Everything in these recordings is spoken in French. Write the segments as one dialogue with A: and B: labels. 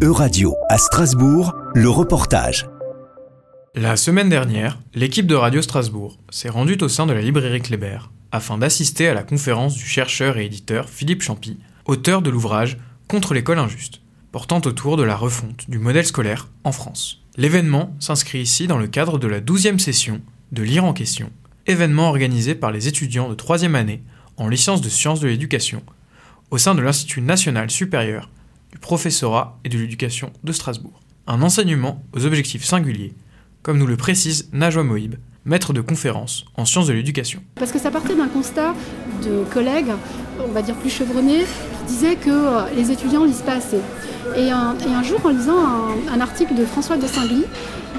A: Euradio à Strasbourg, le reportage.
B: La semaine dernière, l'équipe de Radio Strasbourg s'est rendue au sein de la librairie Kléber afin d'assister à la conférence du chercheur et éditeur Philippe Champy, auteur de l'ouvrage Contre l'école injuste, portant autour de la refonte du modèle scolaire en France. L'événement s'inscrit ici dans le cadre de la 12e session de Lire en question, événement organisé par les étudiants de 3e année en licence de sciences de l'éducation au sein de l'Institut national supérieur du professorat et de l'éducation de Strasbourg. Un enseignement aux objectifs singuliers, comme nous le précise Najwa Moïb, maître de conférence en sciences de l'éducation.
C: Parce que ça partait d'un constat de collègues, on va dire plus chevronnés, qui disaient que euh, les étudiants lisent pas assez. Et un, jour, en lisant un, article de François de Saint-Gly,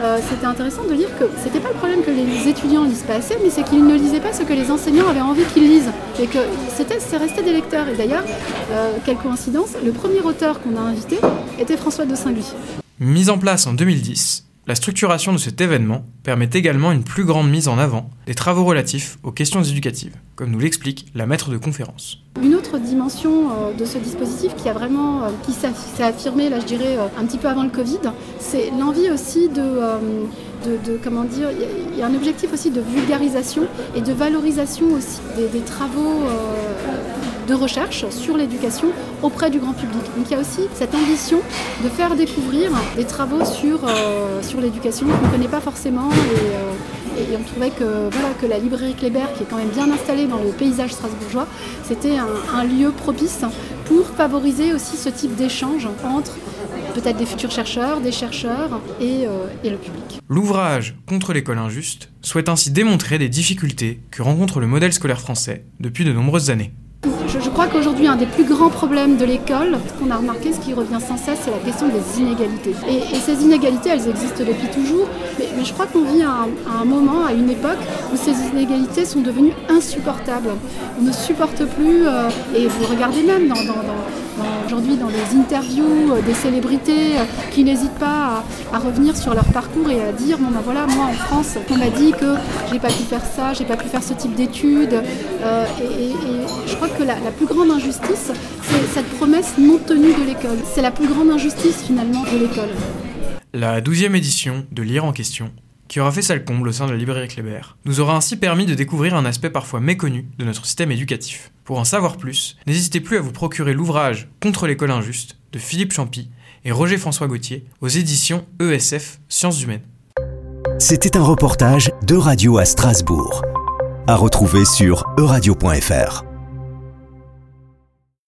C: euh, c'était intéressant de lire que c'était pas le problème que les étudiants lisent pas assez, mais c'est qu'ils ne lisaient pas ce que les enseignants avaient envie qu'ils lisent. Et que c'est resté des lecteurs. Et d'ailleurs, euh, quelle coïncidence, le premier auteur qu'on a invité était François de Saint-Gly.
B: Mise en place en 2010, la structuration de cet événement permet également une plus grande mise en avant des travaux relatifs aux questions éducatives, comme nous l'explique la maître de conférence.
C: Une autre dimension euh, de ce dispositif qui a vraiment, euh, qui s'est affirmé, là je dirais, euh, un petit peu avant le Covid, c'est l'envie aussi de, de, comment dire, il y a un objectif aussi de vulgarisation et de valorisation aussi des, travaux de recherche sur l'éducation auprès du grand public. Donc il y a aussi cette ambition de faire découvrir des travaux sur, euh, sur l'éducation qu'on ne connaît pas forcément et, euh, on trouvait que, voilà, que la librairie Kléber, qui est quand même bien installée dans le paysage strasbourgeois, c'était un, lieu propice pour favoriser aussi ce type d'échange entre peut-être des futurs chercheurs, des chercheurs et, euh, et le public.
B: L'ouvrage Contre l'école injuste souhaite ainsi démontrer des difficultés que rencontre le modèle scolaire français depuis de nombreuses années.
C: Je, crois qu'aujourd'hui, un des plus grands problèmes de l'école, ce qu'on a remarqué, ce qui revient sans cesse, c'est la question des inégalités. Et, ces inégalités, elles existent depuis toujours, mais, je crois qu'on vit à un, moment, à une époque, où ces inégalités sont devenues insupportables. On ne supporte plus, euh, et vous regardez même dans aujourd'hui dans les interviews euh, des célébrités euh, qui n'hésitent pas à, revenir sur leur parcours et à dire bon ben voilà moi en France on m'a dit que j'ai pas pu faire ça, j'ai pas pu faire ce type d'études euh, et, je crois que la, plus grande injustice c'est cette promesse non tenue de l'école. C'est la plus grande injustice finalement de l'école.
B: La douzième édition de Lire en question qui aura fait sa comble au sein de la librairie Kléber, nous aura ainsi permis de découvrir un aspect parfois méconnu de notre système éducatif. Pour en savoir plus, n'hésitez plus à vous procurer l'ouvrage Contre l'école injuste de Philippe Champy et Roger François Gauthier aux éditions ESF Sciences humaines.
A: C'était un reportage de Radio à Strasbourg, à retrouver sur euradio.fr.